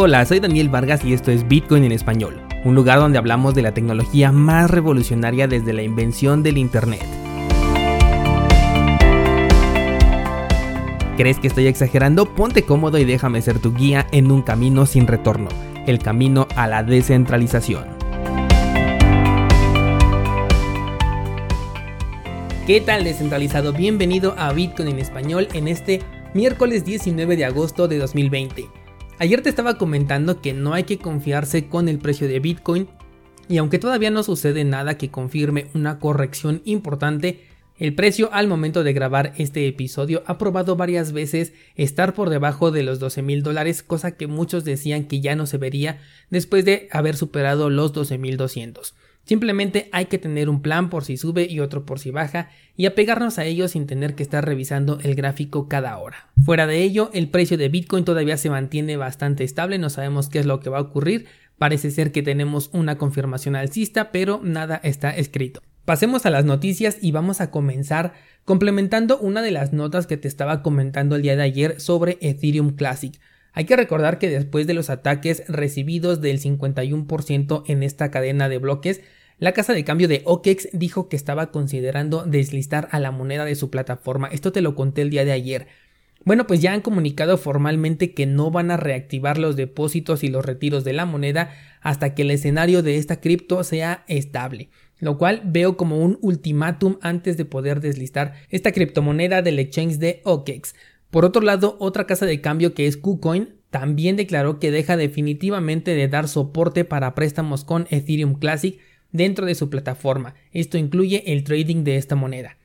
Hola, soy Daniel Vargas y esto es Bitcoin en español, un lugar donde hablamos de la tecnología más revolucionaria desde la invención del Internet. ¿Crees que estoy exagerando? Ponte cómodo y déjame ser tu guía en un camino sin retorno, el camino a la descentralización. ¿Qué tal descentralizado? Bienvenido a Bitcoin en español en este miércoles 19 de agosto de 2020. Ayer te estaba comentando que no hay que confiarse con el precio de Bitcoin y aunque todavía no sucede nada que confirme una corrección importante, el precio al momento de grabar este episodio ha probado varias veces estar por debajo de los 12 mil dólares, cosa que muchos decían que ya no se vería después de haber superado los 12 mil 200. Simplemente hay que tener un plan por si sube y otro por si baja y apegarnos a ello sin tener que estar revisando el gráfico cada hora. Fuera de ello, el precio de Bitcoin todavía se mantiene bastante estable, no sabemos qué es lo que va a ocurrir, parece ser que tenemos una confirmación alcista, pero nada está escrito. Pasemos a las noticias y vamos a comenzar complementando una de las notas que te estaba comentando el día de ayer sobre Ethereum Classic. Hay que recordar que después de los ataques recibidos del 51% en esta cadena de bloques, la casa de cambio de OKEX dijo que estaba considerando deslistar a la moneda de su plataforma. Esto te lo conté el día de ayer. Bueno, pues ya han comunicado formalmente que no van a reactivar los depósitos y los retiros de la moneda hasta que el escenario de esta cripto sea estable, lo cual veo como un ultimátum antes de poder deslistar esta criptomoneda del exchange de OKEX. Por otro lado, otra casa de cambio que es KuCoin también declaró que deja definitivamente de dar soporte para préstamos con Ethereum Classic dentro de su plataforma. Esto incluye el trading de esta moneda.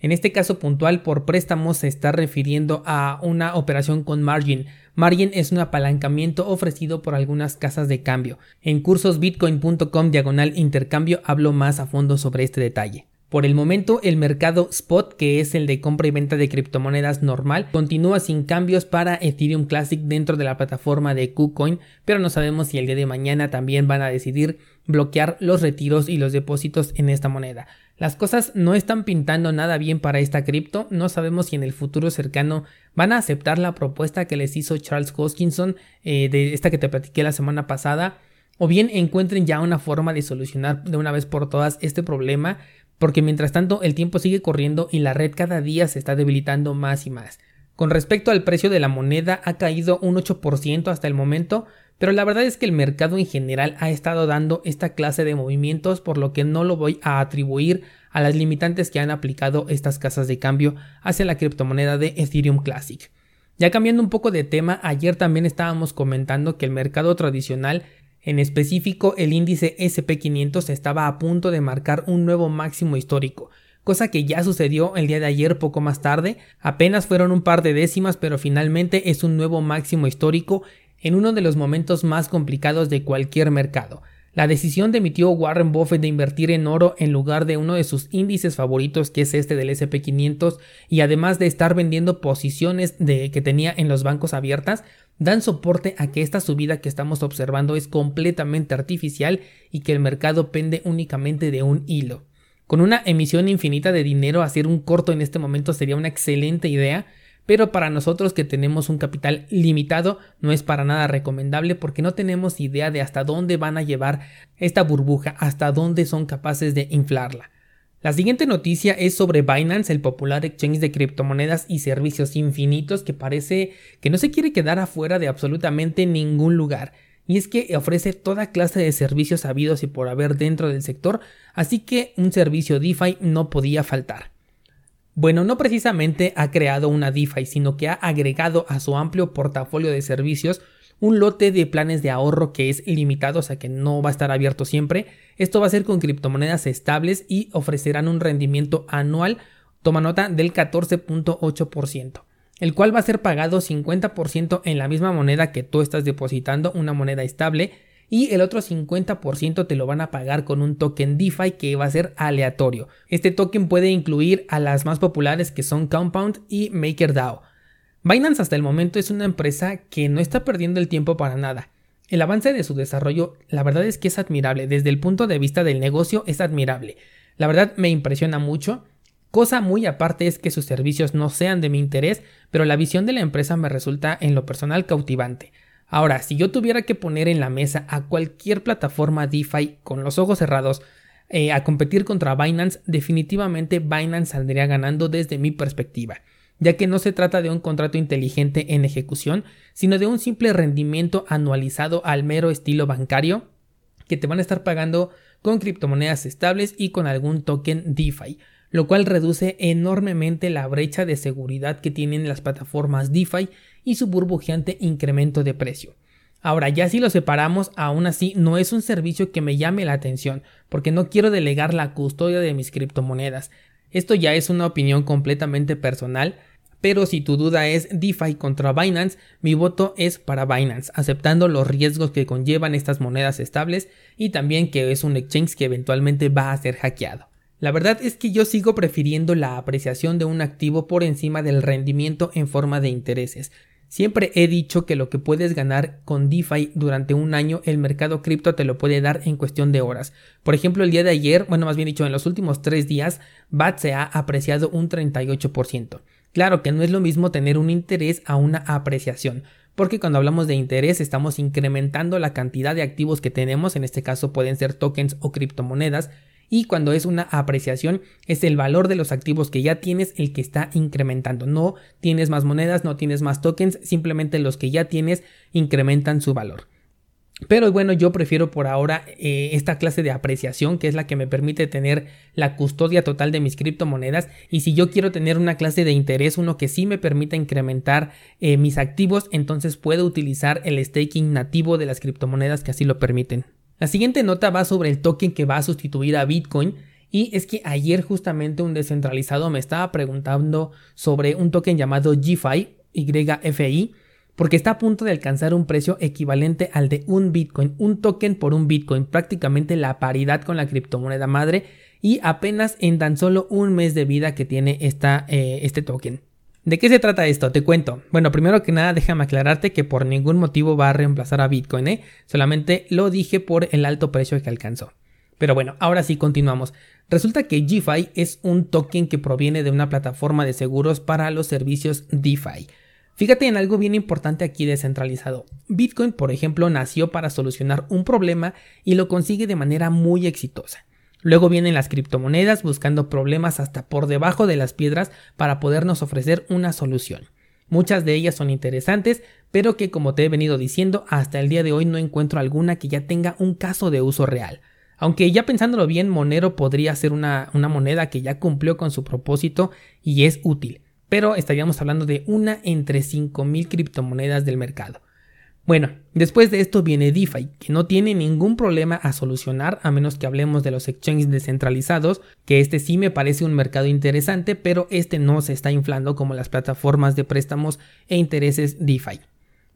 En este caso puntual por préstamos se está refiriendo a una operación con margin. Margin es un apalancamiento ofrecido por algunas casas de cambio. En cursosbitcoin.com diagonal intercambio hablo más a fondo sobre este detalle. Por el momento, el mercado spot, que es el de compra y venta de criptomonedas normal, continúa sin cambios para Ethereum Classic dentro de la plataforma de KuCoin, pero no sabemos si el día de mañana también van a decidir bloquear los retiros y los depósitos en esta moneda. Las cosas no están pintando nada bien para esta cripto, no sabemos si en el futuro cercano van a aceptar la propuesta que les hizo Charles Hoskinson eh, de esta que te platiqué la semana pasada, o bien encuentren ya una forma de solucionar de una vez por todas este problema porque mientras tanto el tiempo sigue corriendo y la red cada día se está debilitando más y más. Con respecto al precio de la moneda ha caído un 8% hasta el momento, pero la verdad es que el mercado en general ha estado dando esta clase de movimientos por lo que no lo voy a atribuir a las limitantes que han aplicado estas casas de cambio hacia la criptomoneda de Ethereum Classic. Ya cambiando un poco de tema, ayer también estábamos comentando que el mercado tradicional en específico, el índice SP500 estaba a punto de marcar un nuevo máximo histórico, cosa que ya sucedió el día de ayer poco más tarde, apenas fueron un par de décimas, pero finalmente es un nuevo máximo histórico en uno de los momentos más complicados de cualquier mercado. La decisión de mi tío Warren Buffett de invertir en oro en lugar de uno de sus índices favoritos que es este del SP500 y además de estar vendiendo posiciones de, que tenía en los bancos abiertas dan soporte a que esta subida que estamos observando es completamente artificial y que el mercado pende únicamente de un hilo. Con una emisión infinita de dinero hacer un corto en este momento sería una excelente idea pero para nosotros que tenemos un capital limitado no es para nada recomendable porque no tenemos idea de hasta dónde van a llevar esta burbuja, hasta dónde son capaces de inflarla. La siguiente noticia es sobre Binance, el popular exchange de criptomonedas y servicios infinitos que parece que no se quiere quedar afuera de absolutamente ningún lugar. Y es que ofrece toda clase de servicios habidos y por haber dentro del sector, así que un servicio DeFi no podía faltar. Bueno, no precisamente ha creado una DeFi, sino que ha agregado a su amplio portafolio de servicios un lote de planes de ahorro que es ilimitado, o sea que no va a estar abierto siempre. Esto va a ser con criptomonedas estables y ofrecerán un rendimiento anual, toma nota, del 14.8%, el cual va a ser pagado 50% en la misma moneda que tú estás depositando, una moneda estable, y el otro 50% te lo van a pagar con un token DeFi que va a ser aleatorio. Este token puede incluir a las más populares que son Compound y MakerDAO. Binance hasta el momento es una empresa que no está perdiendo el tiempo para nada. El avance de su desarrollo, la verdad es que es admirable, desde el punto de vista del negocio es admirable. La verdad me impresiona mucho. Cosa muy aparte es que sus servicios no sean de mi interés, pero la visión de la empresa me resulta en lo personal cautivante. Ahora, si yo tuviera que poner en la mesa a cualquier plataforma DeFi con los ojos cerrados eh, a competir contra Binance, definitivamente Binance saldría ganando desde mi perspectiva, ya que no se trata de un contrato inteligente en ejecución, sino de un simple rendimiento anualizado al mero estilo bancario que te van a estar pagando con criptomonedas estables y con algún token DeFi, lo cual reduce enormemente la brecha de seguridad que tienen las plataformas DeFi y su burbujeante incremento de precio. Ahora, ya si lo separamos, aún así no es un servicio que me llame la atención, porque no quiero delegar la custodia de mis criptomonedas. Esto ya es una opinión completamente personal, pero si tu duda es DeFi contra Binance, mi voto es para Binance, aceptando los riesgos que conllevan estas monedas estables y también que es un exchange que eventualmente va a ser hackeado. La verdad es que yo sigo prefiriendo la apreciación de un activo por encima del rendimiento en forma de intereses. Siempre he dicho que lo que puedes ganar con DeFi durante un año, el mercado cripto te lo puede dar en cuestión de horas. Por ejemplo, el día de ayer, bueno, más bien dicho, en los últimos tres días, BAT se ha apreciado un 38%. Claro que no es lo mismo tener un interés a una apreciación, porque cuando hablamos de interés estamos incrementando la cantidad de activos que tenemos, en este caso pueden ser tokens o criptomonedas, y cuando es una apreciación es el valor de los activos que ya tienes el que está incrementando. No tienes más monedas, no tienes más tokens, simplemente los que ya tienes incrementan su valor. Pero bueno, yo prefiero por ahora eh, esta clase de apreciación que es la que me permite tener la custodia total de mis criptomonedas y si yo quiero tener una clase de interés, uno que sí me permita incrementar eh, mis activos, entonces puedo utilizar el staking nativo de las criptomonedas que así lo permiten. La siguiente nota va sobre el token que va a sustituir a Bitcoin y es que ayer justamente un descentralizado me estaba preguntando sobre un token llamado GFI, YFI, porque está a punto de alcanzar un precio equivalente al de un Bitcoin, un token por un Bitcoin, prácticamente la paridad con la criptomoneda madre y apenas en tan solo un mes de vida que tiene esta, eh, este token. ¿De qué se trata esto? Te cuento. Bueno, primero que nada, déjame aclararte que por ningún motivo va a reemplazar a Bitcoin, ¿eh? Solamente lo dije por el alto precio que alcanzó. Pero bueno, ahora sí continuamos. Resulta que GFI es un token que proviene de una plataforma de seguros para los servicios DeFi. Fíjate en algo bien importante aquí descentralizado. Bitcoin, por ejemplo, nació para solucionar un problema y lo consigue de manera muy exitosa. Luego vienen las criptomonedas buscando problemas hasta por debajo de las piedras para podernos ofrecer una solución. Muchas de ellas son interesantes, pero que como te he venido diciendo, hasta el día de hoy no encuentro alguna que ya tenga un caso de uso real. Aunque ya pensándolo bien, Monero podría ser una, una moneda que ya cumplió con su propósito y es útil, pero estaríamos hablando de una entre 5.000 criptomonedas del mercado. Bueno, después de esto viene DeFi, que no tiene ningún problema a solucionar a menos que hablemos de los exchanges descentralizados, que este sí me parece un mercado interesante, pero este no se está inflando como las plataformas de préstamos e intereses DeFi.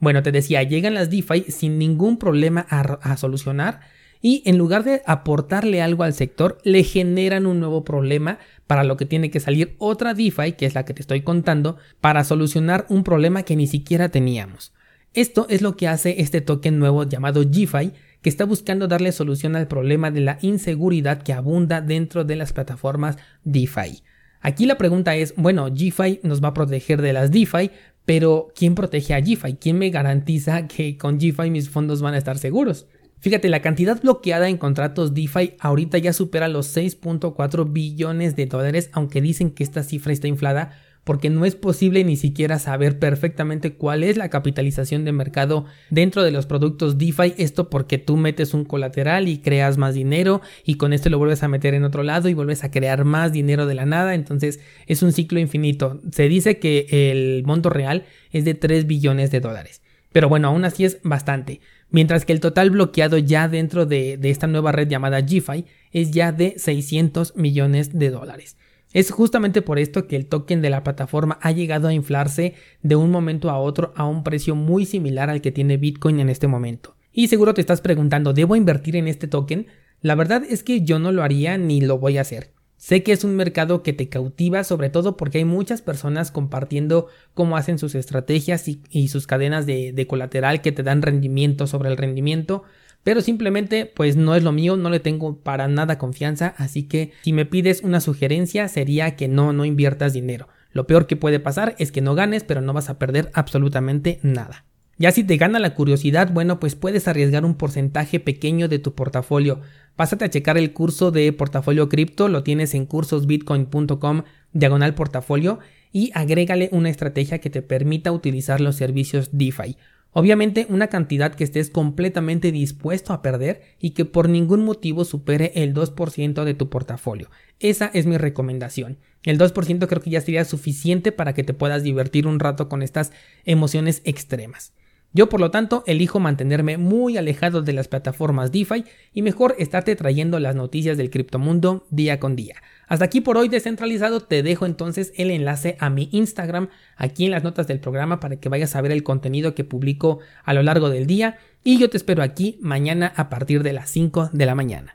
Bueno, te decía, llegan las DeFi sin ningún problema a, solucionar y en lugar de aportarle algo al sector, le generan un nuevo problema para lo que tiene que salir otra DeFi, que es la que te estoy contando, para solucionar un problema que ni siquiera teníamos. Esto es lo que hace este token nuevo llamado GFI, que está buscando darle solución al problema de la inseguridad que abunda dentro de las plataformas DeFi. Aquí la pregunta es, bueno, GFI nos va a proteger de las DeFi, pero ¿quién protege a GFI? ¿Quién me garantiza que con GFI mis fondos van a estar seguros? Fíjate, la cantidad bloqueada en contratos DeFi ahorita ya supera los 6.4 billones de dólares, aunque dicen que esta cifra está inflada porque no es posible ni siquiera saber perfectamente cuál es la capitalización de mercado dentro de los productos DeFi. Esto porque tú metes un colateral y creas más dinero y con esto lo vuelves a meter en otro lado y vuelves a crear más dinero de la nada. Entonces es un ciclo infinito. Se dice que el monto real es de 3 billones de dólares. Pero bueno, aún así es bastante. Mientras que el total bloqueado ya dentro de, esta nueva red llamada GFI es ya de 600 millones de dólares. Es justamente por esto que el token de la plataforma ha llegado a inflarse de un momento a otro a un precio muy similar al que tiene Bitcoin en este momento. Y seguro te estás preguntando, ¿debo invertir en este token? La verdad es que yo no lo haría ni lo voy a hacer. Sé que es un mercado que te cautiva, sobre todo porque hay muchas personas compartiendo cómo hacen sus estrategias y, sus cadenas de, de, colateral que te dan rendimiento sobre el rendimiento, pero simplemente pues no es lo mío, no le tengo para nada confianza, así que si me pides una sugerencia sería que no, no inviertas dinero. Lo peor que puede pasar es que no ganes, pero no vas a perder absolutamente nada. Ya si te gana la curiosidad, bueno, pues puedes arriesgar un porcentaje pequeño de tu portafolio. Pásate a checar el curso de portafolio cripto, lo tienes en cursosbitcoin.com diagonal portafolio y agrégale una estrategia que te permita utilizar los servicios DeFi. Obviamente una cantidad que estés completamente dispuesto a perder y que por ningún motivo supere el 2% de tu portafolio. Esa es mi recomendación. El 2% creo que ya sería suficiente para que te puedas divertir un rato con estas emociones extremas. Yo por lo tanto elijo mantenerme muy alejado de las plataformas DeFi y mejor estarte trayendo las noticias del criptomundo día con día. Hasta aquí por hoy descentralizado, te dejo entonces el enlace a mi Instagram aquí en las notas del programa para que vayas a ver el contenido que publico a lo largo del día y yo te espero aquí mañana a partir de las 5 de la mañana.